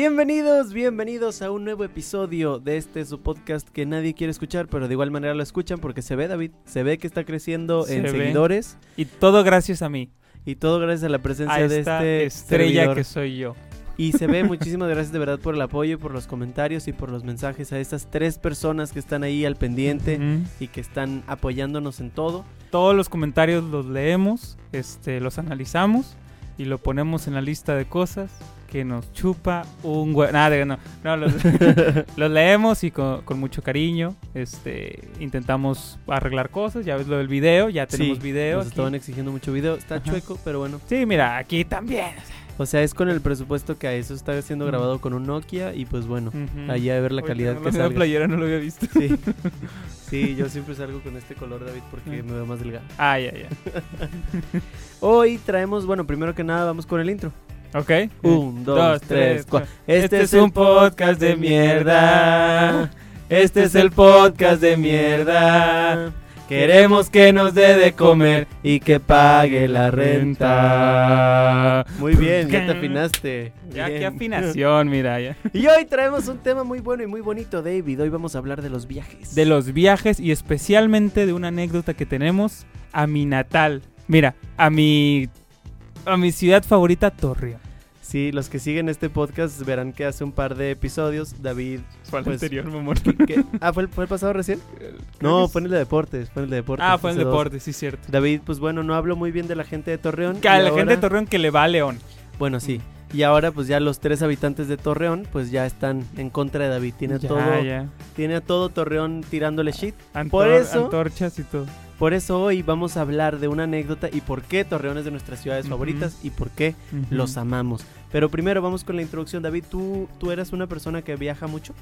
Bienvenidos, bienvenidos a un nuevo episodio de este su podcast que nadie quiere escuchar, pero de igual manera lo escuchan porque se ve, David, se ve que está creciendo Se en ve. seguidores Y todo gracias a mí. y todo gracias a la presencia A de esta este estrella servidor. que soy yo. Y se ve, muchísimas gracias de verdad por el apoyo, por los comentarios y por los mensajes a estas tres personas que están ahí al pendiente y que están apoyándonos en todo. Todos los comentarios los leemos, este, los analizamos y lo ponemos en la lista de cosas que nos chupa un hue- Nada, no, no los, los leemos y con, con mucho cariño este, intentamos arreglar cosas. Ya ves lo del video, ya tenemos Sí, video. Nos aquí. estaban exigiendo mucho video, está Ajá. chueco, pero bueno. Sí, mira, aquí también. O sea, es con el presupuesto que a eso está siendo grabado con un Nokia y pues bueno, Ujú. allá a ver la Oye, calidad no que en la salga. playera no lo había visto. Sí. sí, yo siempre salgo con este color, David, porque Mm. me veo más delgado. Ah, ya, ya. Hoy traemos, bueno, primero que nada vamos con el intro. Ok. Un, dos, Dos, tres, tres, cuatro. Este es un podcast de mierda. Este es el podcast de mierda. Queremos que nos dé de comer y que pague la renta. Muy bien, ya te afinaste. Ya, Bien. qué afinación, mira, ya. Y hoy traemos un tema muy bueno y muy bonito, David. Hoy vamos a hablar de los viajes. De los viajes y especialmente de una anécdota que tenemos a mi natal. Mira, a mi a mi ciudad favorita, Torreón. Sí, los que siguen este podcast verán que hace un par de episodios David... Fue el Pues- anterior, mamón. ¿qué? Ah, ¿fue el, fue el pasado recién? No, fue en el de deportes, fue en el de deportes. Ah, fue en hace dos. deporte, sí, cierto. David, pues bueno, no hablo muy bien de la gente de Torreón. Que a la gente de Torreón que le va a León. Bueno, sí. Y ahora pues ya los tres habitantes de Torreón pues ya están en contra de David. Tiene, Ya, todo, ya. tiene a todo Torreón tirándole shit. Antor- Por eso- Antorchas y todo. Por eso hoy vamos a hablar de una anécdota y por qué Torreón es de nuestras ciudades Ujú. favoritas y por qué Ujú. los amamos. Pero primero vamos con la introducción. David, ¿tú, tú eras una persona que viaja mucho?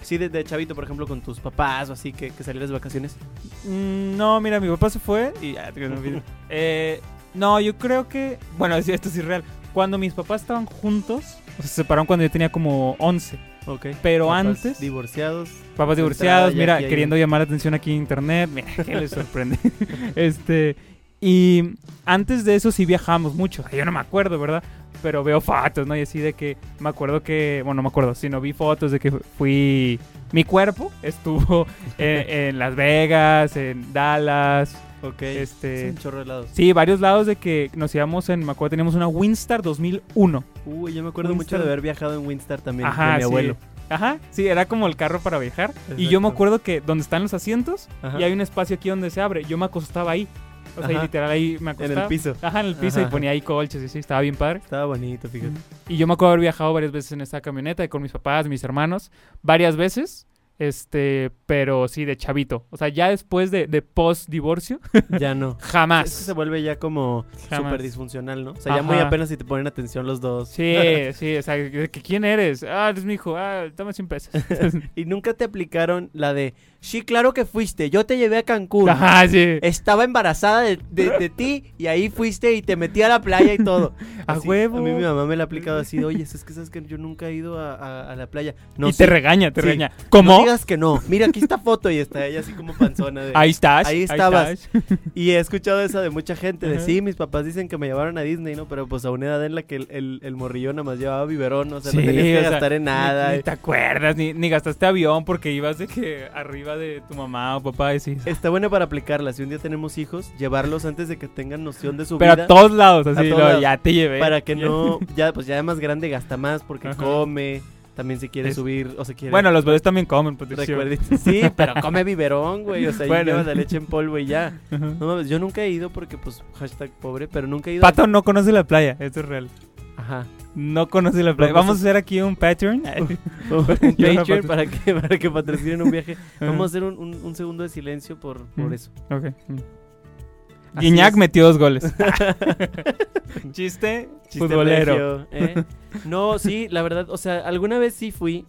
Sí, desde chavito, por ejemplo, con tus papás o así, que, que salieras de vacaciones. Mm, No, mira, mi papá se fue y ya. Eh, no, yo creo que, bueno, esto sí es real. Cuando mis papás estaban juntos, o sea, se separaron cuando yo tenía como 11. Ok. Pero Papás antes, Divorciados. Papás divorciados, ya mira, queriendo llamar la atención aquí en internet, mira, ¿qué les sorprende? este, y antes de eso sí viajamos mucho, yo no me acuerdo, ¿verdad? Pero veo fotos, ¿no? Y así de que me acuerdo que, bueno, no me acuerdo, sino vi fotos de que fui, mi cuerpo estuvo en, en Las Vegas, en Dallas, Ok. este... Un chorro de lados. Sí, varios lados de que nos íbamos en, me acuerdo, teníamos una Winstar 2001. Uy, yo me acuerdo mucho de haber viajado en Winstar también. Ajá, de mi sí. Ajá, sí, era como el carro para viajar. Y yo me acuerdo que donde están los asientos Ajá. y hay un espacio aquí donde se abre. Yo me acostaba ahí. O sea, y Ajá. literal ahí me En acostaba. el piso. Ajá, en el piso Ajá. y ponía ahí colches y así, estaba bien padre. Estaba bonito, fíjate. Y yo me acuerdo haber viajado varias veces en esta camioneta y con mis papás, mis hermanos, varias veces. Este, pero sí, de chavito. O sea, ya después de, de post divorcio, Ya no. jamás. Es que se vuelve ya como súper disfuncional, ¿no? O sea, ya muy apenas si te ponen atención los dos. Sí, sí, o sea, ¿quién eres? Ah, eres mi hijo, ah, dame 100 pesos. y nunca te aplicaron la de, sí, claro que fuiste, yo te llevé a Cancún. Ajá, sí. Estaba embarazada de, de- de ti y ahí fuiste y te metí a la playa y todo. A Así, huevo. A mí mi mamá me la ha aplicado así, oye, es que sabes que yo nunca he ido a, a- a la playa. No, y sí, te regaña, te Sí. regaña. No ¿Cómo? digas que no. Mira, aquí está foto y está ella así como panzona. De... ahí estás. Ahí estabas. estás. Y he escuchado eso de mucha gente, de Ajá. sí, mis papás dicen que me llevaron a Disney, ¿no? Pero pues a una edad en la que el, el, el morrillo nada más llevaba biberón, o sea, no Sí, tenías que sea, gastar en nada. Ni, ni te acuerdas, ni, ni gastaste avión porque ibas de que arriba de tu mamá o papá y sí. Está buena para aplicarla. Si un día tenemos hijos, llevarlos antes de que tengan noción de su Pero vida. a todos lados, así, todos lados. ya te llevé. Para que no, ya pues ya más grande gasta más porque Ajá. come, también se quiere Es- subir o se quiere... Bueno, los bebés también comen protección. recuerdito. Sí, pero come biberón, güey. O sea, Bueno. y llevas la leche en polvo y ya. No mames, yo nunca he ido porque, pues, hashtag pobre, pero nunca he ido. Pato no conoce la playa, esto es real. Ajá. No conoce la playa. Vamos a hacer aquí un Patreon. Un Patreon para que, para que patrocinen un viaje. Vamos a hacer un, un- un segundo de silencio por, por Mm. eso. Ok. Guiñac es. metió dos goles. Chiste, Chiste futbolero. regio, ¿eh? No, sí, la verdad, o sea, alguna vez sí fui.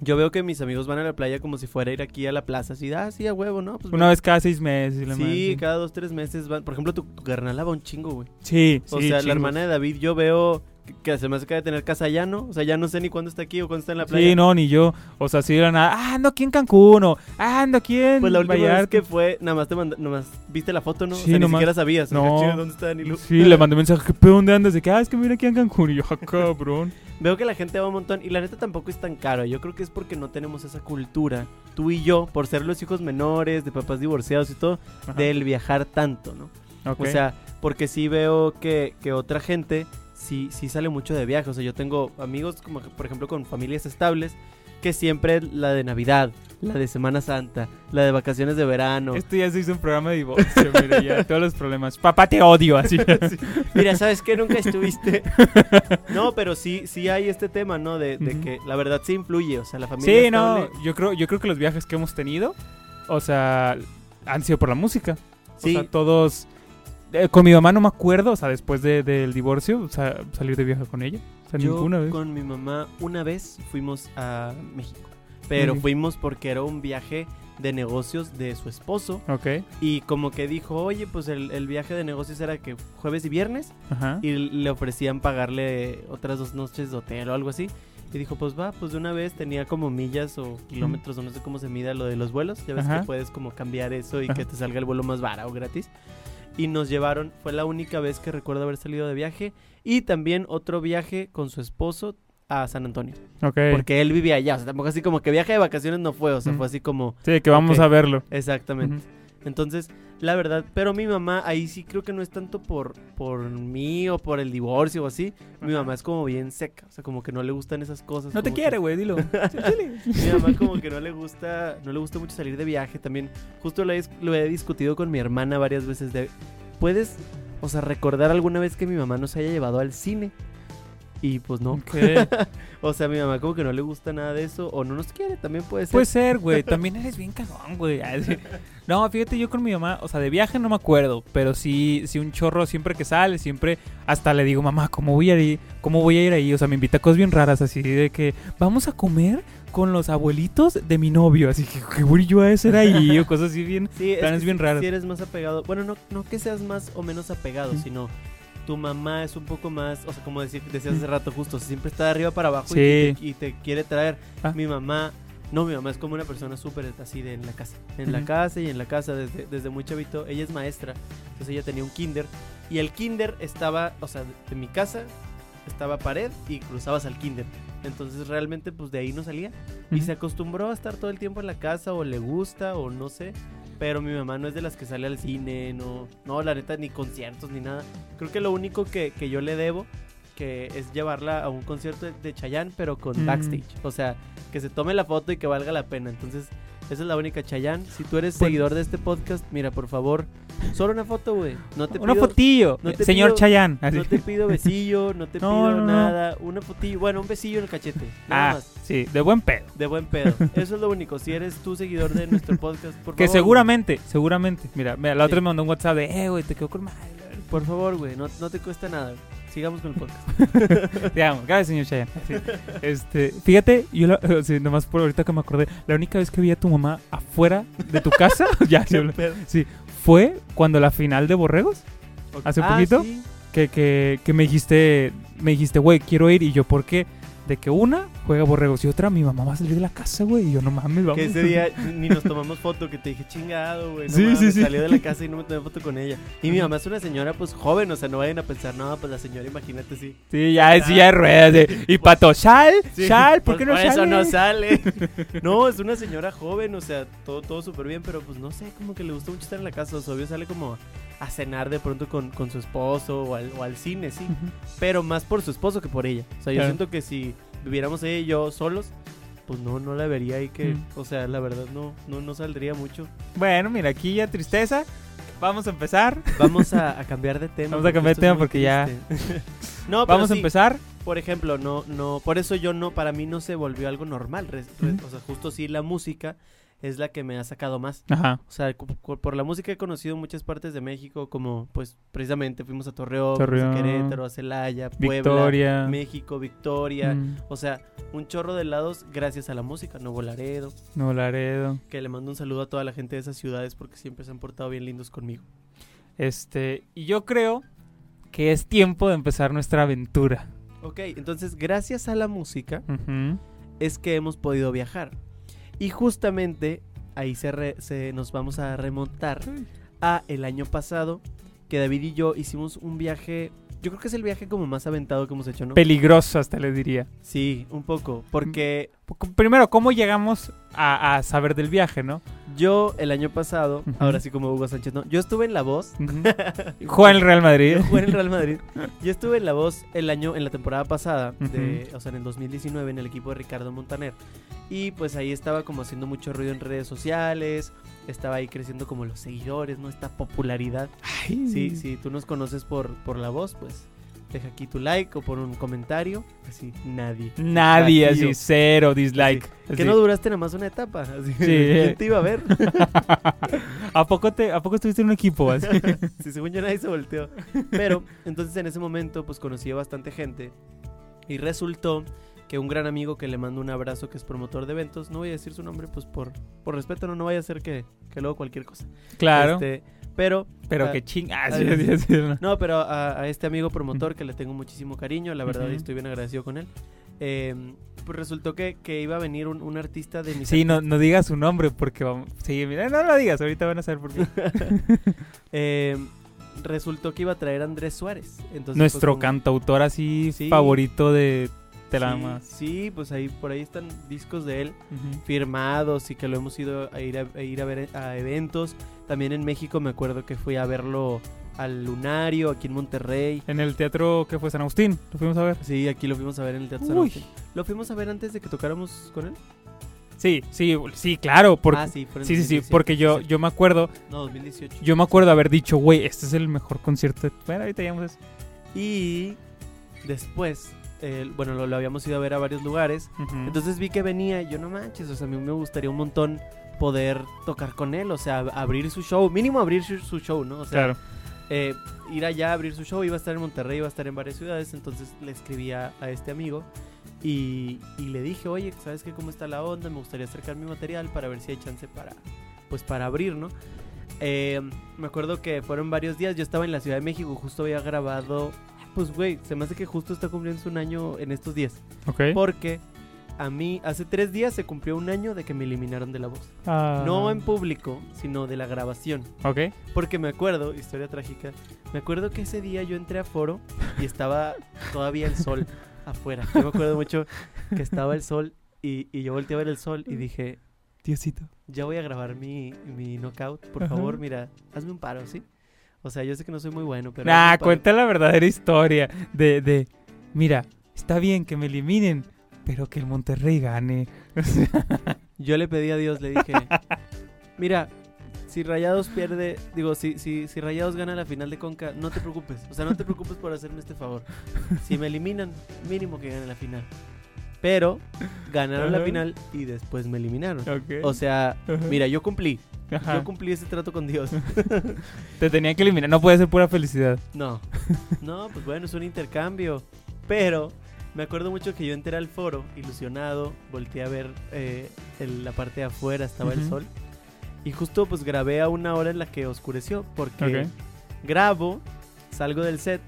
Yo veo que mis amigos van a la playa como si fuera a ir aquí a la plaza. Así, ah, sí, a huevo, ¿no? Pues Una vez cada seis meses. la Sí, madre, cada dos, tres meses van. Por ejemplo, tu, tu carnal va un chingo, güey. Sí, O sí, sea, la hermana de David, yo veo que, se me hace que de tener casa ya, ¿no? O sea, ya no sé ni cuándo está aquí o cuándo está en la playa. Sí, no, ni yo. O sea, si era nada. Ah, ando aquí en Cancún. O ah, ando aquí en Pues la última vez que fue, nada más te manda, nada más viste la foto, ¿no? Sí, o sea, ni siquiera sabías. No. ¿Dónde está Danilu? Sí, le mandé mensaje. ¿Qué pedo, dónde andas? De que, ah, es que vine aquí en Cancún. Y yo, ah, cabrón. veo que la gente va un montón y la neta tampoco es tan caro. Yo creo que es porque no tenemos esa cultura, tú y yo, por ser los hijos menores, de papás divorciados y todo, Ajá. del viajar tanto, ¿no? Ok. O sea, porque sí veo que, que otra gente sí, sí sale mucho de viaje. O sea, yo tengo amigos, como por ejemplo, con familias estables, que siempre la de Navidad, la de Semana Santa, la de vacaciones de verano. Esto ya se hizo un programa de divorcio, mira, ya todos los problemas. Papá, te odio, así. Mira, ¿sabes qué? Nunca estuviste. no, pero sí, sí hay este tema, ¿no? De, de que la verdad sí influye. O sea, la familia. Sí, no, estable- yo creo, yo creo que los viajes que hemos tenido, o sea, han sido por la música. Sí. O sea, todos... eh, con mi mamá no me acuerdo, o sea, después de- del divorcio, o sea, salir de viaje con ella. O sea, Yo ninguna vez. con mi mamá una vez fuimos a México. Pero fuimos porque era un viaje de negocios de su esposo. Ok, Y como que dijo, oye, pues el, el viaje de negocios era que jueves y viernes. ajá. Y le ofrecían pagarle otras dos noches de hotel o algo así. Y dijo, pues va, pues de una vez tenía como millas o kilómetros o no sé cómo se mida lo de los vuelos. Ya ves Ajá. que puedes como cambiar eso y Ajá. que te salga el vuelo más barato o gratis. Y nos llevaron, fue la única vez que recuerdo haber salido de viaje. Y también otro viaje con su esposo a San Antonio. Ok. Porque él vivía allá. O sea, tampoco así como que viaje de vacaciones no fue. O sea, fue así como... Sí, que vamos a verlo. Exactamente. Entonces, la verdad, pero mi mamá ahí sí creo que no es tanto por, por mí o por el divorcio o así. Mi mamá es como bien seca, o sea, como que no le gustan esas cosas. No te quiere, güey, dilo. Mi mamá como que no le gusta, no le gusta mucho salir de viaje también. Justo lo he, lo he discutido con mi hermana varias veces de, ¿puedes, o sea, recordar alguna vez que mi mamá nos haya llevado al cine? Y pues no. Ok. O sea, mi mamá como que no le gusta nada de eso o no nos quiere, también puede ser. Puede ser, güey. También eres bien cagón, güey. No, fíjate, yo con mi mamá, o sea, de viaje no me acuerdo, pero sí, sí un chorro siempre que sale, siempre hasta le digo, mamá, ¿cómo voy a ir? ¿Cómo voy a ir ahí? O sea, me invita a cosas bien raras, así de que vamos a comer con los abuelitos de mi novio, así que ¿qué voy yo a hacer ahí? O cosas así bien. Sí, es planes que bien raros. Si eres más apegado, bueno, no, no que seas más o menos apegado, sino tu mamá es un poco más, o sea, como decir, decías hace rato justo, siempre está de arriba para abajo y, Sí. te, y te quiere traer. Ah. Mi mamá, no, mi mamá es como una persona súper así de en la casa, en la casa y en la casa desde, desde muy chavito. Ella es maestra, entonces ella tenía un kinder y el kinder estaba, o sea, de, mi casa estaba pared y cruzabas al kinder. Entonces realmente pues de ahí no salía. Y se acostumbró a estar todo el tiempo en la casa o le gusta o no sé. Pero mi mamá no es de las que sale al cine, no, no, la neta, ni conciertos ni nada. Creo que lo único que, que yo le debo que es llevarla a un concierto de, de Chayanne, pero con Mm. backstage. O sea, que se tome la foto y que valga la pena. Entonces, esa es la única Chayanne. Si tú eres Pues- seguidor de este podcast, mira, por favor, solo una foto, güey. No te Una pido, fotillo. no te Señor pido- Chayán. así. no te pido besillo, no te No, pido no, nada. Una fotillo, bueno, un besillo en el cachete. Nada Ah, más. sí, de buen pedo. De buen pedo. Eso es lo único. Si eres tú seguidor de nuestro podcast, por Que favor. seguramente, seguramente. Mira, mira, la otra Sí. me mandó un WhatsApp de, eh, güey, te quedó con madre. Por favor, güey. No, no te cuesta nada. Sigamos con el podcast. Te amo, gracias, señor Chayanne. Sí. Este, fíjate, yo la, o sea, nomás por ahorita que me acordé, la única vez que vi a tu mamá afuera de tu casa, ya Pedo. Fue cuando la final de Borregos. ¿Hace Ah, poquito? sí. que, que, que me dijiste, me dijiste, güey, quiero ir, y yo, ¿por qué? De que una juega Borregos y otra, mi mamá va a salir de la casa, güey, y yo, no mames, vamos. Que ese día ni nos tomamos foto, que te dije chingado, güey. No Sí, sí, mames, sí. Salió de la casa y no me tomé foto con ella. Y mi mamá es una señora, pues joven, o sea, no vayan a pensar, no, pues la señora, imagínate, sí. Sí, ya es silla de ruedas, de- y Pato, ¿sal? Sí, ¿Sal? ¿Por pues qué no sale? eso no sale. no, es una señora joven, o sea, todo, todo súper bien, pero pues no sé, como que le gusta mucho estar en la casa. O sea, obvio sale como a cenar de pronto con, con su esposo o al, o al cine, sí. Pero más por su esposo que por ella. O sea, yo siento que si viviéramos ella y yo solos, pues no, no la vería ahí que, Mm. o sea, la verdad no, no, no saldría mucho. Bueno, mira, aquí ya tristeza. Vamos a empezar. Vamos a, a cambiar de tema. Vamos a cambiar de tema porque ya- no, pero Vamos a empezar. Por ejemplo, no, no, por eso yo no, para mí no se volvió algo normal. O sea, justo sí la música es la que me ha sacado más. Ajá. O sea, por la música he conocido muchas partes de México, como pues precisamente fuimos a Torreón, fuimos a Querétaro, a Celaya, Puebla, Victoria. México, Victoria. Mm, O sea, un chorro de lados gracias a la música. Nuevo Laredo, Nuevo Laredo. que le mando un saludo a toda la gente de esas ciudades porque siempre se han portado bien lindos conmigo. Este, y yo creo que es tiempo de empezar nuestra aventura. Ok, entonces gracias a la música es que hemos podido viajar. Y justamente ahí se, re- se nos vamos a remontar a el año pasado que David y yo hicimos un viaje yo creo que es el viaje como más aventado que hemos hecho, ¿no? Peligroso hasta le diría. sí, un poco. Porque Primero, ¿cómo llegamos a, a saber del viaje, no? yo el año pasado, ahora sí como Hugo Sánchez, ¿no? Yo estuve en La Voz. Juega en el Real Madrid. Yo jugué en el Real Madrid. Yo estuve en La Voz el año, en la temporada pasada, de, o sea, en el 2019, en el equipo de Ricardo Montaner. Y pues ahí estaba como haciendo mucho ruido en redes sociales. Estaba ahí creciendo como los seguidores, ¿no? Esta popularidad. Ay. Sí, si tú nos conoces por, por La Voz, pues deja aquí tu like o por un comentario. Así, nadie. Nadie, Vacío. así, cero, dislike. Que así. no duraste nada más una etapa. Así, Sí. ¿Quién te iba a ver? ¿A poco, te, ¿A poco estuviste en un equipo así? Sí, según yo nadie se volteó. Pero entonces en ese momento pues conocí a bastante gente y resultó que un gran amigo que le mando un abrazo que es promotor de eventos, no voy a decir su nombre pues por, por respeto, no, no vaya a ser que, que luego cualquier cosa. Claro, Este, pero, pero ah, que ching... Ah, sí, sí. sí, sí, no. no, pero a, a este amigo promotor que le tengo muchísimo cariño, la verdad Ujú. y estoy bien agradecido con él. eh, pues resultó que, que iba a venir un, un artista de mis Sí, no, no digas su nombre porque vamos... Sí, mira, no lo digas, ahorita van a saber por qué. Eh, resultó que iba a traer a Andrés Suárez. Entonces, pues, Nuestro como- cantautor así Sí. favorito de Sí, Telama. sí, pues ahí por ahí están discos de él Ujú. firmados y que lo hemos ido a ir a, a ir a ver a eventos. También en México me acuerdo que fui a verlo al Lunario, aquí en Monterrey. En el teatro que fue San Agustín, lo fuimos a ver. Sí, aquí lo fuimos a ver en el Teatro San. Agustín. ¿Lo fuimos a ver antes de que tocáramos con él? Sí, sí, sí, claro, porque... ah, sí, en Sí, sí, sí, 2017, porque yo, yo me acuerdo, No, 2018. yo me acuerdo haber dicho, güey, este es el mejor concierto. de-". Bueno, ahorita llegamos a eso. Y después, eh, bueno, lo, lo habíamos ido a ver a varios lugares. Entonces vi que venía y yo no manches, o sea, a mí me gustaría un montón poder tocar con él, o sea, ab- abrir su show, mínimo abrir su, su show, ¿no? O sea, claro. eh, ir allá a abrir su show, iba a estar en Monterrey, iba a estar en varias ciudades, entonces le escribí a, a este amigo y, y le dije, oye, ¿sabes qué? ¿Cómo está la onda? Me gustaría acercar mi material para ver si hay chance para, pues para abrir, ¿no? Eh, me acuerdo que fueron varios días, yo estaba en la Ciudad de México, justo había grabado, pues güey, se me hace que justo está cumpliendo un año en estos días, Ok. porque a mí hace tres días se cumplió un año de que me eliminaron de la voz. Ah, No en público, sino de la grabación. Ok. Porque me acuerdo, historia trágica, me acuerdo que ese día yo entré a foro y estaba todavía el sol afuera. Yo me acuerdo mucho que estaba el sol y, y yo volteé a ver el sol y dije, Diosito. ya voy a grabar mi, mi knockout, por Ajá. favor, mira, hazme un paro, ¿sí? O sea, yo sé que no soy muy bueno, pero... Nah, un paro". cuenta la verdadera historia de, de, mira, está bien que me eliminen, pero que el Monterrey gane. Yo le pedí a Dios, le dije, mira, si Rayados pierde, digo, si, si, si Rayados gana la final de Conca, no te preocupes. O sea, no te preocupes por hacerme este favor. Si me eliminan, mínimo que gane la final. Pero ganaron la final y después me eliminaron. O sea, mira, yo cumplí. Ajá. Yo cumplí ese trato con Dios. Te tenían que eliminar, no puede ser pura felicidad. No. No, pues bueno, es un intercambio. Pero me acuerdo mucho que yo entré al foro, ilusionado, volteé a ver eh, el- la parte de afuera, estaba el Ujú. sol. Y justo pues grabé a una hora en la que oscureció, porque Ok. grabo, salgo del set,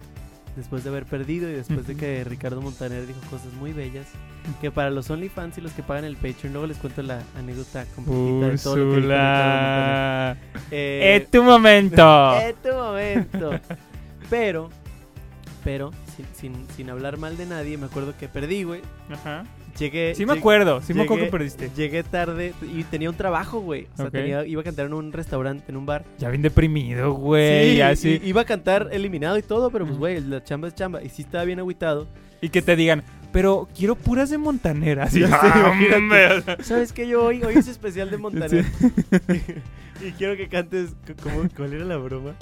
después de haber perdido y después de Ujú. que Ricardo Montaner dijo cosas muy bellas. Que para los OnlyFans y los que pagan el Patreon, luego les cuento la anécdota completita de todo lo que Montaner. Eh, ¡Es tu momento! es tu momento. Pero, pero, sin, sin, sin hablar mal de nadie, me acuerdo que perdí, güey. Ajá. Llegué. Sí me acuerdo, sí me acuerdo llegué- que perdiste. Llegué tarde y tenía un trabajo, güey. O sea, Ok. tenía, iba a cantar en un restaurante, en un bar. Ya bien deprimido, güey. ya sí. i- iba a cantar eliminado y todo, pero pues, Ujú. güey, la chamba es chamba. Y sí estaba bien agüitado. Y que te digan, pero quiero puras de Montanera. Así, Ya sé, ah, imagínate. hombre, o sea, ¿Sabes qué? Yo hoy, hoy es especial de Montaner. y quiero que cantes. c- ¿cómo- ¿Cuál era la broma?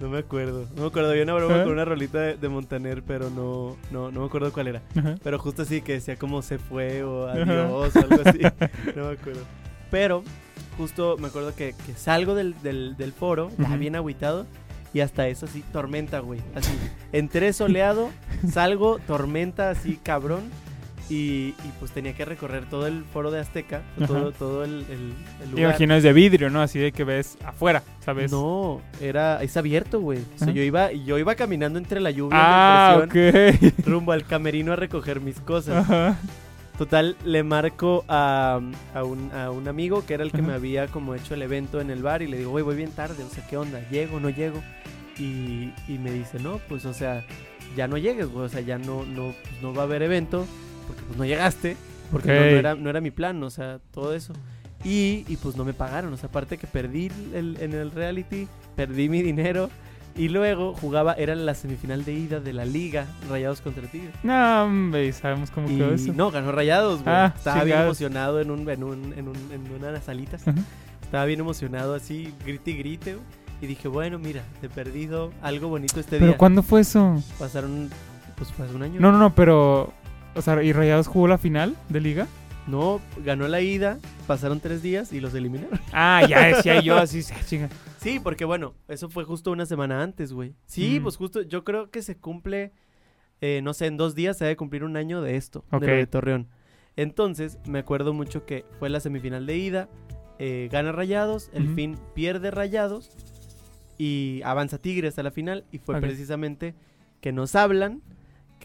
No me acuerdo. No me acuerdo. Había una broma con una rolita de, de Montaner, pero no, no, no me acuerdo cuál era. Pero justo así que decía como se fue o adiós o algo así. No me acuerdo. Pero justo me acuerdo que, que salgo del, del, del foro, ya Ujú. bien agüitado. Y hasta eso así, tormenta, güey. Así, entré soleado, salgo, tormenta así, cabrón. Y, y pues tenía que recorrer todo el foro de Azteca, Ajá. todo, todo el, el, el lugar. imagino es de vidrio, ¿no? Así de que ves afuera, ¿sabes? No, era, es abierto, güey. O sea, Ajá. yo iba, yo iba caminando entre la lluvia Ah, y la presión ok. rumbo al camerino a recoger mis cosas. Ajá. Total, le marco a, a, un, a un amigo que era el que Ajá. me había como hecho el evento en el bar y le digo, güey, voy bien tarde, o sea, ¿qué onda? ¿Llego, no llego? Y, y me dice, no, pues, o sea, ya no llegues, güey. O sea, ya no, no, pues, no va a haber evento porque pues no llegaste. Porque no- Ok. no, era, no era mi plan, o sea, todo eso. Y, y pues no me pagaron. O sea, aparte que perdí el- en el reality, perdí mi dinero. Y luego jugaba, era la semifinal de ida de la liga, Rayados contra Tigres. No, hombre, sabemos cómo Y quedó eso. no, ganó Rayados, güey. Ah, Estaba bien emocionado en, un, en, un, en, un, en una de las salitas. Ajá. Estaba bien emocionado así, grite y grite. güey. Y dije, bueno, mira, te he perdido algo bonito este ¿Pero día. cuándo fue eso? Pasaron, pues hace un año. No, no, no, pero... O sea, ¿y Rayados jugó la final de liga? No, ganó la ida, pasaron tres días y los eliminaron. Ah, ya decía yo así, "Ah, chinga. Sí, porque bueno, eso fue justo una semana antes, güey. Sí, Mm. pues justo, yo creo que se cumple, eh, no sé, en dos días se debe cumplir un año de esto, de lo de Torreón. Entonces, me acuerdo mucho que fue la semifinal de ida, eh, gana Rayados, el fin pierde Rayados y avanza Tigres a la final y fue precisamente que nos hablan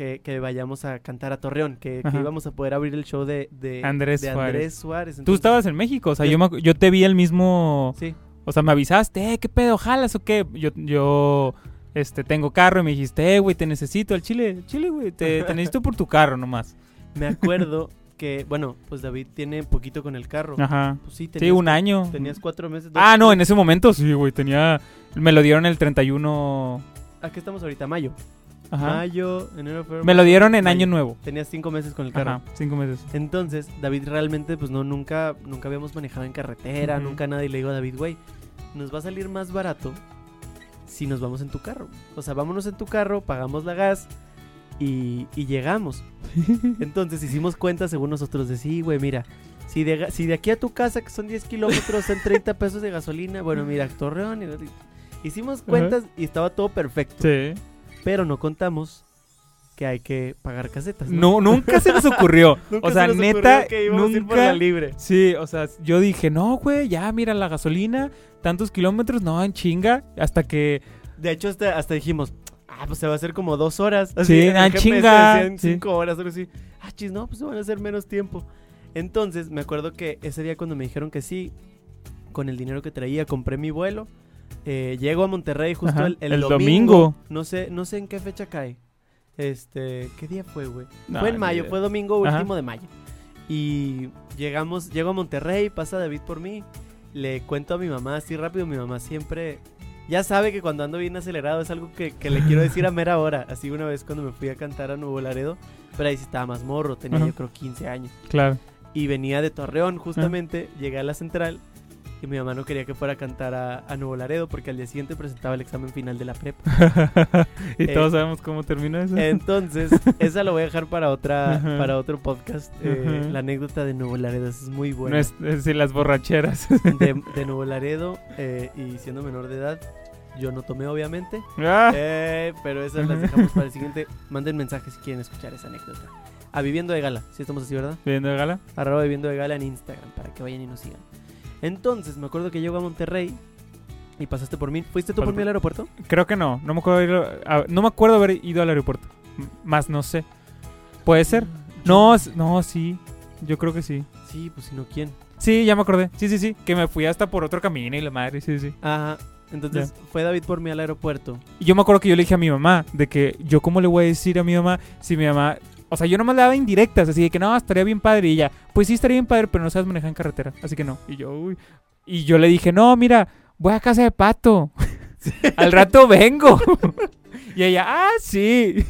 que, que vayamos a cantar a Torreón, que, íbamos a poder abrir el show de, de Andrés de Suárez. Andrés Suárez. Tú Entonces, estabas en México, o sea, Yo- me yo te vi el mismo... Sí, O sea, me avisaste, eh, ¿qué pedo? ¿Jalas o qué? Yo, yo, este, tengo carro y me dijiste, eh, güey, te necesito al chile, chile, güey, te, te necesito por tu carro nomás. me acuerdo que, bueno, pues David tiene poquito con el carro. Ajá. Pues sí, Sí, tenías, un año. tenías cuatro meses. dos- Ah, no, en ese momento sí, güey, tenía... Me lo dieron el 31... ¿A qué estamos ahorita? Mayo. Ajá. Mayo, enero, febrero. Me lo dieron en mayo. año nuevo. Tenías cinco meses con el carro. Ajá, cinco meses. Entonces, David realmente, pues no, nunca, nunca habíamos manejado en carretera, nunca nada. Y le digo a David, güey, nos va a salir más barato si nos vamos en tu carro. O sea, vámonos en tu carro, pagamos la gas y, y llegamos. Entonces hicimos cuentas según nosotros de sí, güey, mira. Si de, si de aquí a tu casa, que son 10 kilómetros, en 30 pesos de gasolina, bueno, mira, Torreón. y- hicimos cuentas y estaba todo perfecto. Sí. Pero no contamos que hay que pagar casetas. ¿no? No, nunca se nos ocurrió. Nunca o se sea, neta, que íbamos a ir por la nunca... libre. Sí, o sea, yo dije, no, güey, ya, mira la gasolina, tantos kilómetros, no, en chinga, hasta que... De hecho, hasta, hasta dijimos, ah, pues se va a hacer como dos horas. Sí, en ah, GPS chinga, decían sí. cinco horas, algo así. Ah, chis, no, pues se van a hacer menos tiempo. Entonces, me acuerdo que ese día cuando me dijeron que sí, con el dinero que traía, compré mi vuelo. Eh, llego a Monterrey justo Ajá, el, el el domingo. domingo. No sé, no sé en qué fecha cae. Este, ¿qué día fue, güey? No, fue en mayo, idea. fue domingo Ajá. último de mayo. Y llegamos, llego a Monterrey, pasa David por mí. Le cuento a mi mamá así rápido. Mi mamá siempre ya sabe que cuando ando bien acelerado es algo que, que le quiero decir a mera hora. Así una vez cuando me fui a cantar a Nuevo Laredo, pero ahí sí estaba más morro, tenía Ajá. yo creo 15 años. Claro. Y venía de Torreón justamente, llegué a la central y mi mamá no quería que fuera a cantar a, a Nuevo Laredo porque al día siguiente presentaba el examen final de la prepa. y Eh, todos sabemos cómo termina eso. Entonces, esa lo voy a dejar para otra Ajá. para otro podcast. eh, la anécdota de Nuevo Laredo es muy No buena. es, es de las borracheras. De, de Nuevo Laredo eh, y siendo menor de edad, yo no tomé obviamente. Ah, Eh, pero esas las dejamos para el siguiente. Manden mensajes si quieren escuchar esa anécdota. A Viviendo de Gala, si estamos así, ¿verdad? ¿Viendo de gala? Arroba Viviendo de Gala en Instagram para que vayan y nos sigan. Entonces, me acuerdo que llego a Monterrey y pasaste por mí. ¿Fuiste tú por mí al aeropuerto? Creo que no. No me acuerdo a- no me acuerdo haber ido al aeropuerto. M- Más no sé. ¿Puede ser? No, s- no, sí. Yo creo que sí. Sí, pues si no, ¿quién? Sí, ya me acordé. Sí, sí, sí. Que me fui hasta por otro camino y la madre. Sí, sí. Ajá. Entonces, fue David por mí al aeropuerto. Y yo me acuerdo que yo le dije a mi mamá de que yo cómo le voy a decir a mi mamá si mi mamá... O sea, yo nomás le daba indirectas, así de que no, estaría bien padre. Y ella, pues sí, estaría bien padre, pero no sabes manejar en carretera. Así que no. Y yo, uy. Y yo le dije, no, mira, voy a casa de Pato. Al rato vengo. y ella, ah, sí.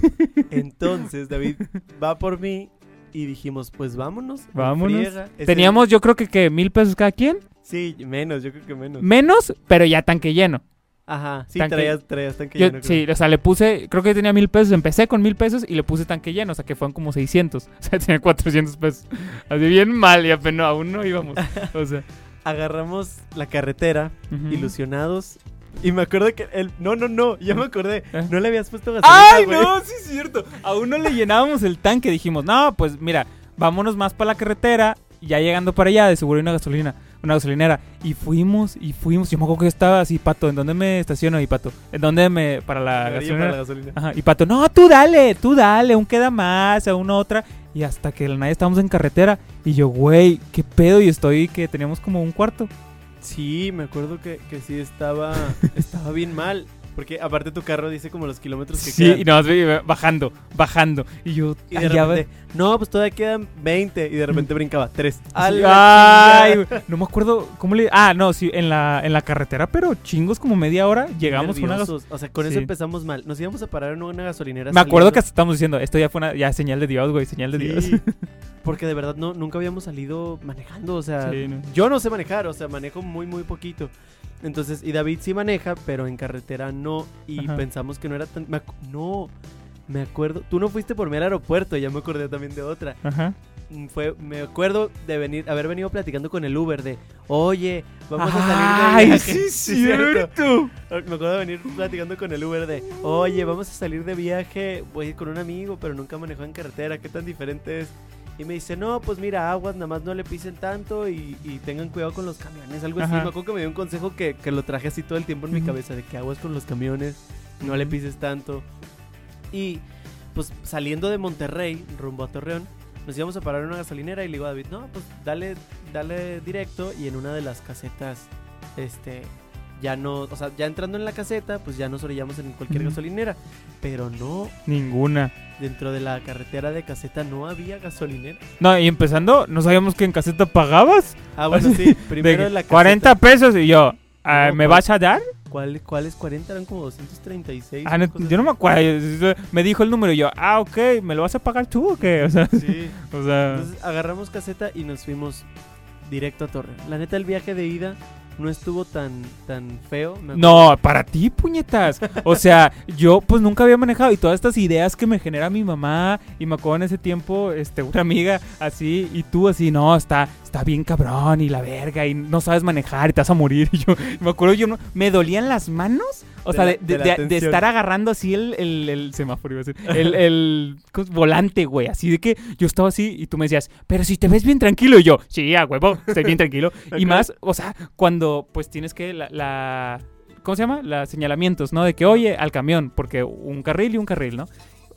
Entonces, David va por mí y dijimos, pues vámonos. Vámonos. Teníamos yo creo que, que mil pesos cada quien. Sí, menos, yo creo que menos. Menos, pero ya tanque lleno. Ajá, sí, Tanque- traías, traías tanque Yo, lleno, creo. sí, o sea, le puse, creo que tenía mil pesos, empecé con mil pesos y le puse tanque lleno, o sea, que fueron como 600, o sea, tenía 400 pesos. Así bien mal, y apenas aún no íbamos. O sea, Agarramos la carretera, ujú. ilusionados. Y me acuerdo que el... No, no, no, ya me acordé. ¿Eh? No le habías puesto gasolina, ¡Ay, güey. no! Sí, es cierto. Aún no le llenábamos el tanque. Dijimos, no, pues mira, vámonos más para la carretera. Ya llegando para allá, de seguro hay una gasolina, una gasolinera. Y fuimos, y fuimos. Yo me acuerdo que yo estaba así, Pato, ¿en dónde me estaciono? Y Pato, ¿en dónde me. para la para gasolina. Ajá, y Pato, no, tú dale, tú dale, aún queda más, aún otra. Y hasta que la nada estábamos en carretera. Y yo, güey, qué pedo. Y estoy que teníamos como un cuarto. Sí, me acuerdo que, que sí estaba, estaba bien mal. Porque aparte tu carro dice como los kilómetros que Sí, quedan. y nada más bajando, bajando. Y yo, Y de repente, no, pues todavía quedan 20. Y de repente brincaba 3. Sí, Ay, no me acuerdo cómo le. Ah, no, sí, en la, en la carretera, pero chingos como media hora llegamos a una O sea, con eso Sí. empezamos mal. Nos íbamos a parar en una gasolinera. Me acuerdo que hasta estamos diciendo, esto ya fue una ya señal de Dios, güey, señal de Dios. Sí, porque de verdad no, nunca habíamos salido manejando. O sea, Sí, no. yo no sé manejar. O sea, manejo muy, muy poquito. Entonces, y David sí maneja, pero en carretera no. Y Ajá. pensamos que no era tan. me no, me acuerdo. Tú no fuiste por mí al aeropuerto. Ya me acordé también de otra. Ajá. Mm, fue me acuerdo de venir haber venido platicando con el Uber de oye vamos a salir de Ay, viaje sí, Sí, cierto. cierto. me acuerdo de venir platicando con el Uber de oye vamos a salir de viaje voy a ir con un amigo pero nunca manejó en carretera qué tan diferente es y me dice no pues mira aguas nada más no le pisen tanto y, y tengan cuidado con los camiones algo así. Ajá. me acuerdo que me dio un consejo que, que lo traje así todo el tiempo en mi cabeza de que aguas con los camiones no le pises tanto. Y pues saliendo de Monterrey rumbo a Torreón nos íbamos a parar en una gasolinera y le digo a David, no, pues dale, dale directo y en una de las casetas, este, ya no, o sea, ya entrando en la caseta, pues ya nos orillamos en cualquier gasolinera, pero no, Ninguna. dentro de la carretera de caseta no había gasolinera. No, y empezando, no sabíamos que en caseta pagabas. Ah, bueno, sí, primero De en la caseta. 40 pesos y yo, ah, No, ¿me ¿cuál? vas a dar? ¿Cuál- ¿Cuáles 40? Eran como 236. Ah, no, yo no me acuerdo. Me dijo el número y yo, ah, ok, ¿me lo vas a pagar tú o qué? O sea, Sí. o sea Entonces agarramos caseta y nos fuimos directo a Torre. La neta, el viaje de ida no estuvo tan, tan feo. me. No, para ti, puñetas. O sea, yo pues nunca había manejado y todas estas ideas que me genera mi mamá y me acuerdo en ese tiempo, este, una amiga así y tú así, no, está, está bien cabrón y la verga y no sabes manejar y te vas a morir. Y yo, me acuerdo, yo no, me dolían las manos. O De sea, la- de, de la estar agarrando así el, el, el semáforo, iba a decir, el, el volante, güey. Así de que yo estaba así y tú me decías, pero si te ves bien tranquilo. Y yo, sí, a huevo, estoy bien tranquilo. y más, o sea, cuando pues tienes que la, la- ¿cómo se llama? Los señalamientos, ¿no? De que, oye, al camión, porque un carril y un carril, ¿no?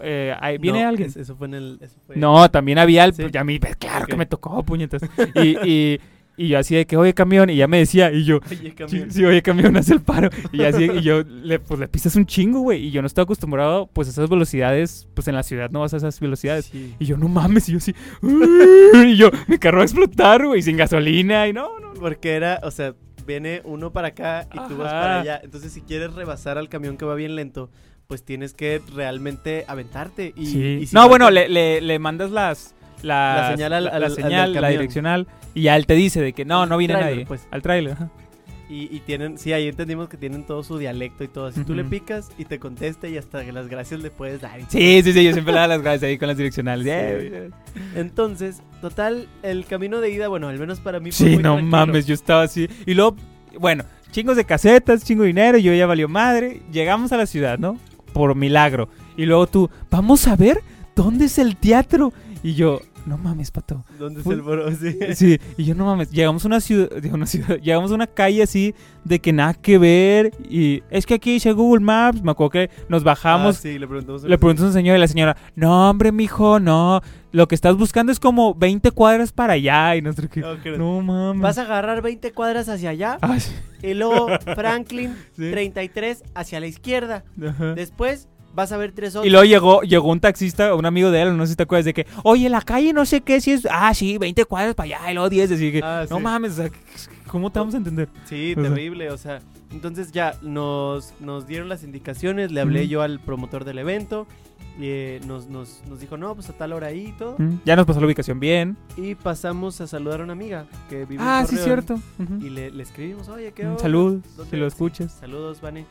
Eh, ahí viene No, alguien. es- Eso fue en el. eso fue- No, también había el... Sí. Ya a mí, pues, claro que me tocó, puñetas. Y, y, y yo así de que, oye, camión, y ya me decía, y yo... Oye, camión. sí, oye, camión, haz el paro. Y así, y yo, le, pues le pisas un chingo, güey. Y yo no estoy acostumbrado, pues, a esas velocidades. Pues en la ciudad no vas a esas velocidades. Sí. Y yo, no mames, y yo así. y yo, mi carro va a explotar, güey, sin gasolina. Y no, no, Porque era, o sea, viene uno para acá y tú vas Ajá. para allá. Entonces, si quieres rebasar al camión que va bien lento, pues tienes que realmente aventarte. Y, Sí. y si no, bueno, le, le, le mandas las, las- La señal al- la, al- la al del señal, la direccional, y ya él te dice de que no, no viene nadie. pues. Al trailer. Y, y tienen, sí, ahí entendimos que tienen todo su dialecto y todo. Si tú le picas y te contesta y hasta que las gracias le puedes dar. Sí, sí, sí, yo siempre le daba las gracias ahí con las direccionales. Sí. Entonces, total, el camino de ida, bueno, al menos para mí fue Sí, muy no tranquilo. mames, yo estaba así. Y luego, bueno, chingos de casetas, chingo de dinero, yo ya valió madre. Llegamos a la ciudad, ¿no? Por milagro. Y luego tú, vamos a ver dónde es el teatro. Y yo, no mames, pato. ¿Dónde es el boro? Sí. Sí, y yo no mames, llegamos a una ciudad, digo, una ciudad, llegamos a una calle así de que nada que ver y es que aquí dice Google Maps, me acuerdo que nos bajamos, Ah, sí, le preguntamos. a le preguntó a un señor y la señora, no hombre, mijo, no, lo que estás buscando es como 20 cuadras para allá y nosotros que, señora. Ok. no mames. Vas a agarrar 20 cuadras hacia allá Ah, sí, y luego Franklin sí, 33 hacia la izquierda. ajá. Después vas a ver tres Y otros. luego llegó, llegó un taxista, un amigo de él, no sé si te acuerdas, de que, oye, la calle no sé qué, si es, ah, sí, 20 cuadras para allá, y luego 10, así que, Ah, no sí. mames, o sea, ¿cómo te vamos a entender? Sí, O sea. terrible, o sea, entonces ya nos, nos dieron las indicaciones, le hablé yo al promotor del evento y eh, nos, nos, nos dijo, no, pues a tal hora ahí y todo. Mm, Ya nos pasó la ubicación bien. Y pasamos a saludar a una amiga que vive Ah, en sí, Torreón. cierto. Y le, le escribimos, oye, ¿qué Un onda? salud, ¿Dónde- si lo sí, escuchas. Saludos, Vane.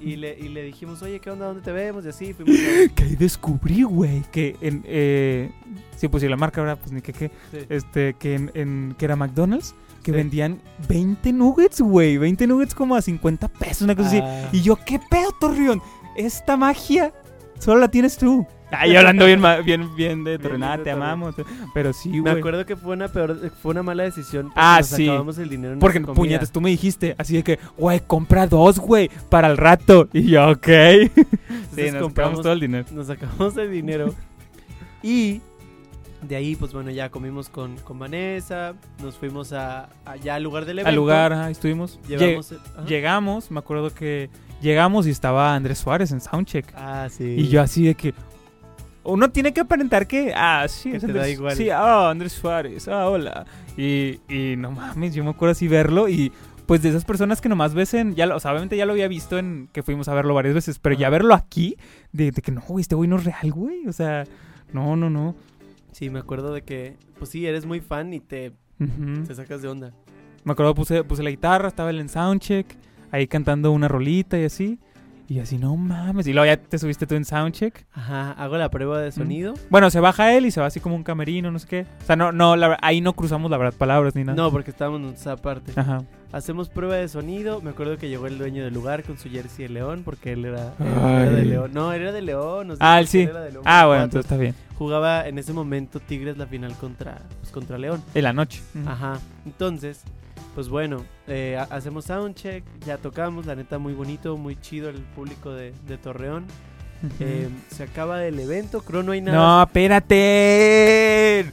Y le, y le dijimos, oye, ¿qué onda? ¿Dónde te vemos? Y así fuimos a... Que ahí descubrí, güey, que en... Eh, sí, pues si la marca, ¿verdad? Pues ni que qué. Sí. Este, que en, en- que era McDonald's, que Sí. vendían 20 nuggets, güey. 20 nuggets como a 50 pesos, una cosa así. Ah. Y yo, ¿qué pedo, Torreón? Esta magia solo la tienes tú. Ay, hablando bien, bien, bien de de te amamos. Pero sí, Me güey. acuerdo que fue una peor, fue una mala decisión. Ah, nos sí. acabamos el dinero en Porque, puñetas, tú me dijiste así de que, güey, compra dos, güey, para el rato. Y yo, ok. sí, Entonces nos compramos todo el dinero. nos sacamos el dinero. y de ahí, pues bueno, ya comimos con, con Vanessa. Nos fuimos a, allá al lugar del evento. Al lugar, ajá, estuvimos. Lle- Llevamos. ajá. Llegamos, me acuerdo que llegamos y estaba Andrés Suárez en Soundcheck. Ah, sí. Y yo así de que. Uno tiene que aparentar que. Ah, sí, Que es te da igual. Sí, ah, Andrés Suárez. Ah, hola. Y, y no mames, yo me acuerdo así verlo y. Pues de esas personas que nomás ves en. Ya, o sea, obviamente ya lo había visto en. Que fuimos a verlo varias veces. Pero ya verlo aquí. De, de que no, güey, este güey no es real, güey. O sea. No, no, no. Sí, me acuerdo de que, pues sí, eres muy fan y te, te sacas de onda. Me acuerdo, puse, puse la guitarra, estaba él en soundcheck, ahí cantando una rolita y así. Y así, no mames. Y luego ya te subiste tú en soundcheck. Ajá, hago la prueba de sonido. Bueno, se baja él y se va así como un camerino, no sé qué. O sea, no, no, la ahí no cruzamos la verdad palabras ni nada. No, porque estábamos en esa parte. Ajá. Hacemos prueba de sonido. Me acuerdo que llegó el dueño del lugar con su jersey de León, porque él era, él era de. León. No, era de León. no sé Ah, él sí. era de León, Ah, bueno, entonces está bien. Jugaba en ese momento Tigres la final contra, pues, contra León. En la noche. Ajá. Entonces, pues bueno, eh, ha- hacemos soundcheck, ya tocamos, la neta muy bonito, muy chido el público de, de Torreón. Eh, se acaba el evento, creo no hay nada. No, espérate.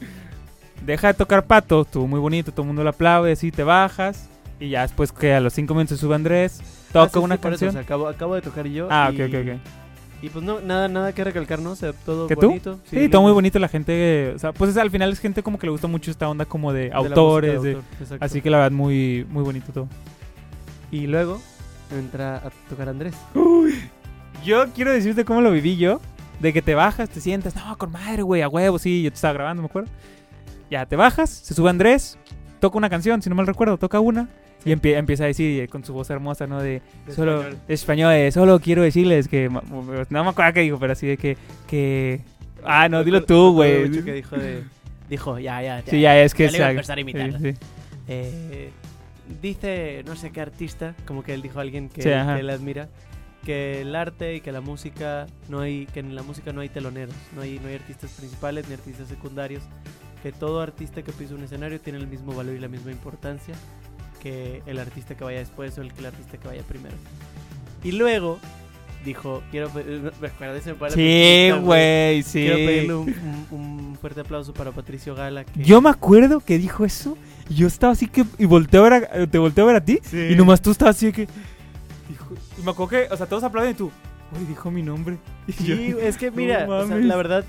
Deja de tocar pato. Estuvo muy bonito, todo el mundo lo aplaude, así te bajas. Y ya después que a los cinco minutos se sube Andrés, Ah, toca sí, una sí, eso, canción. o sea, acabo, acabo de tocar yo. ah, y, ok, ok, ok. Y pues no, nada, nada que recalcar, ¿no? O sea, todo ¿Que tú? bonito. Sí, todo muy bonito la gente, o sea, pues es- al final es gente como que le gusta mucho esta onda como de autores, de- autor, así que la verdad muy muy bonito todo. Y luego entra a tocar Andrés. Yo quiero decirte cómo lo viví yo, de que te bajas, te sientas, no, con madre, güey, a huevo, sí, yo te estaba grabando, me acuerdo. Ya te bajas, se sube Andrés, toca una canción, si no mal recuerdo, toca una y empie- empieza a decir con su voz hermosa, ¿no? De, De solo español. español, eh, solo quiero decirles que no me acuerdo qué dijo, pero así de que que ah, no, dilo tú, güey. dijo de... Dijo, ya, ya, ya. Sí, ya es que ya le iba a empezar a sí, sí. Eh, dice no sé qué artista, como que él dijo a alguien que, que él admira, que el arte y que la música no hay, que en la música no hay teloneros, no hay, no hay artistas principales ni artistas secundarios, que todo artista que pisa un escenario tiene el mismo valor y la misma importancia que el artista que vaya después o el que el artista que vaya primero. Y luego dijo, quiero eh, me para Sí, güey, sí. Quiero pedirle un, un- un fuerte aplauso para Patricio Gala. Que Yo me acuerdo que dijo eso y yo estaba así que y volteé a ver a- te volteé a ver a ti Sí. y nomás tú estabas así de que dijo, y me acuerdo que, o sea, todos aplauden y tú, "Uy, dijo mi nombre." Y Sí, yo- es que No mira, o sea, la verdad,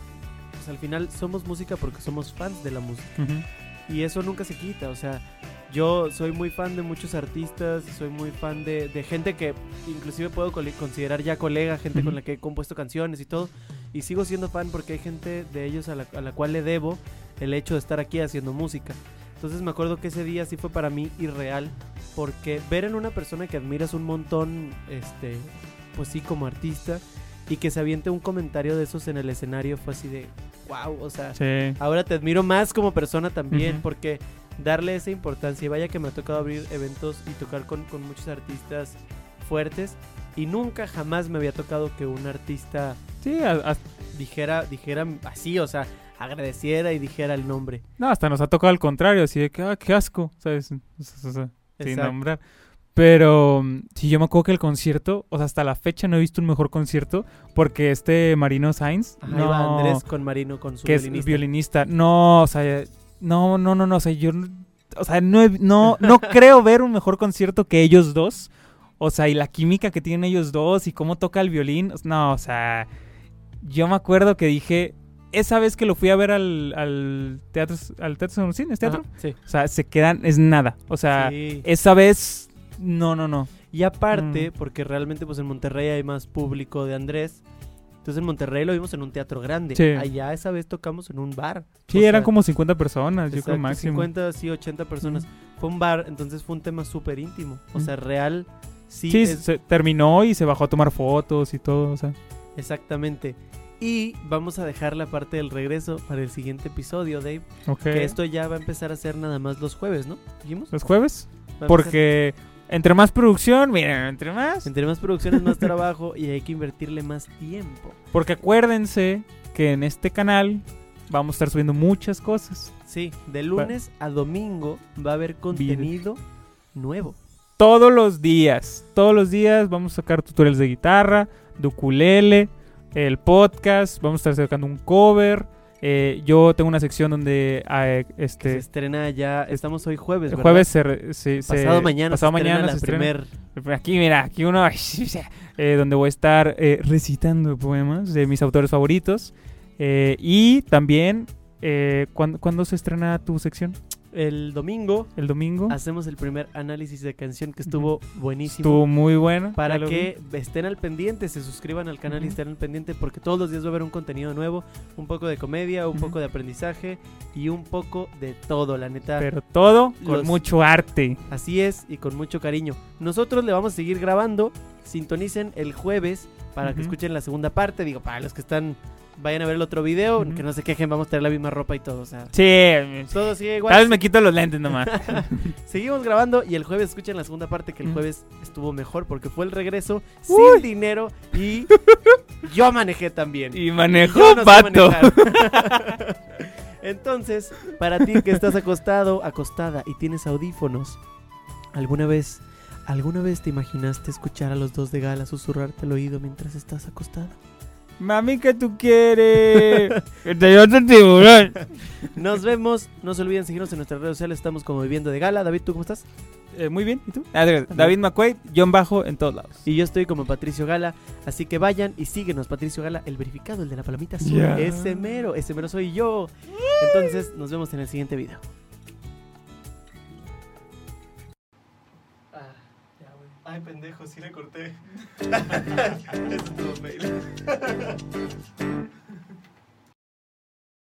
pues, al final somos música porque somos fans de la música. Y eso nunca se quita, o sea, yo soy muy fan de muchos artistas, soy muy fan de, de gente que inclusive puedo considerar ya colega, gente con la que he compuesto canciones y todo. Y sigo siendo fan porque hay gente de ellos a la, a la cual le debo el hecho de estar aquí haciendo música. Entonces me acuerdo que ese día sí fue para mí irreal, porque ver en una persona que admiras un montón, este, pues sí, como artista, y que se aviente un comentario de esos en el escenario fue así de, wow, o sea, Sí. ahora te admiro más como persona también, porque darle esa importancia, y vaya que me ha tocado abrir eventos y tocar con, con muchos artistas fuertes, y nunca jamás me había tocado que un artista Sí, a- a- dijera, dijera así, o sea, agradeciera y dijera el nombre. no, hasta nos ha tocado al contrario, así de que, ah, qué asco, ¿sabes? O sea, sin nombrar. Pero sí, yo me acuerdo que el concierto, o sea, hasta la fecha no he visto un mejor concierto porque este Marino Sainz, Ajá, no, iba Andrés con Marino, con su que es violinista. violinista, no, o sea, no, no, no, no, o sea, yo, o sea, no, no, no creo ver un mejor concierto que ellos dos, o sea, y la química que tienen ellos dos y cómo toca el violín, no, o sea, yo me acuerdo que dije, esa vez que lo fui a ver al, al teatro, al teatro Agustín, ¿es teatro? Ajá, sí. O sea, se quedan, es nada, o sea, Sí. esa vez, no, no, no. Y aparte, Mm. porque realmente pues en Monterrey hay más público de Andrés. Entonces en Monterrey lo vimos en un teatro grande. Sí. Allá esa vez tocamos en un bar. Sí, O sea, eran como 50 personas, yo creo máximo. 50, sí, 80 personas. Fue un bar, entonces fue un tema súper íntimo. O Mm. sea, real, sí, Sí, es- se terminó y se bajó a tomar fotos y todo, o sea. exactamente. Y vamos a dejar la parte del regreso para el siguiente episodio, Dave. Ok. Que esto ya va a empezar a ser nada más los jueves, ¿no? ¿Dijimos? ¿Los jueves? Porque entre más producción, miren, entre más. Entre más producciones, más trabajo y hay que invertirle más tiempo. Porque acuérdense que en este canal vamos a estar subiendo muchas cosas. Sí, de lunes a domingo va a haber contenido nuevo. Todos los días, todos los días vamos a sacar tutoriales de guitarra, de ukulele, el podcast, vamos a estar sacando un cover. Eh, yo tengo una sección donde eh, Que se este estrena ya, estamos hoy jueves, ¿verdad? jueves se, se- se- pasado mañana, pasado se mañana la se estrena. Aquí, mira, aquí uno. eh, donde voy a estar eh, recitando poemas de mis autores favoritos. Eh, y también, ¿cuándo, cuándo se estrena tu sección? El domingo ¿El domingo? hacemos el primer análisis de canción que estuvo buenísimo. Estuvo muy bueno. Para vi. que estén al pendiente, se suscriban al canal y estén al pendiente porque todos los días va a haber un contenido nuevo, un poco de comedia, un poco de aprendizaje y un poco de todo, la neta. Pero todo con Los- mucho arte. Así es y con mucho cariño. Nosotros le vamos a seguir grabando, sintonicen el jueves para que escuchen la segunda parte, digo, para los que están vayan a ver el otro video, que no se quejen, vamos a tener la misma ropa y todo, o sea, Sí. todo sigue igual. Tal vez me quito los lentes nomás. Seguimos grabando y el jueves escuchen la segunda parte que el jueves estuvo mejor porque fue el regreso Uy. sin dinero y yo manejé también. y manejó no pato. Entonces, para ti que estás acostado, acostada y tienes audífonos, ¿alguna vez, alguna vez te imaginaste escuchar a los dos de gala susurrarte al oído mientras estás acostada? Mami, ¿qué tú quieres? que te llevo otro tiburón. Nos vemos, no se olviden seguirnos en nuestras redes sociales, estamos como Viviendo de Gala. David, ¿tú cómo estás? Eh, muy bien, ¿y tú? Ah, David McQuaid, John Bajo en todos lados. Y yo estoy como Patricio Gala, así que vayan y síguenos, Patricio Gala, el verificado, el de la palomita azul. Ya. Ese mero, ese mero soy yo. Entonces, nos vemos en el siguiente video. Ay, pendejo, sí le corté. Eso estuvo fail.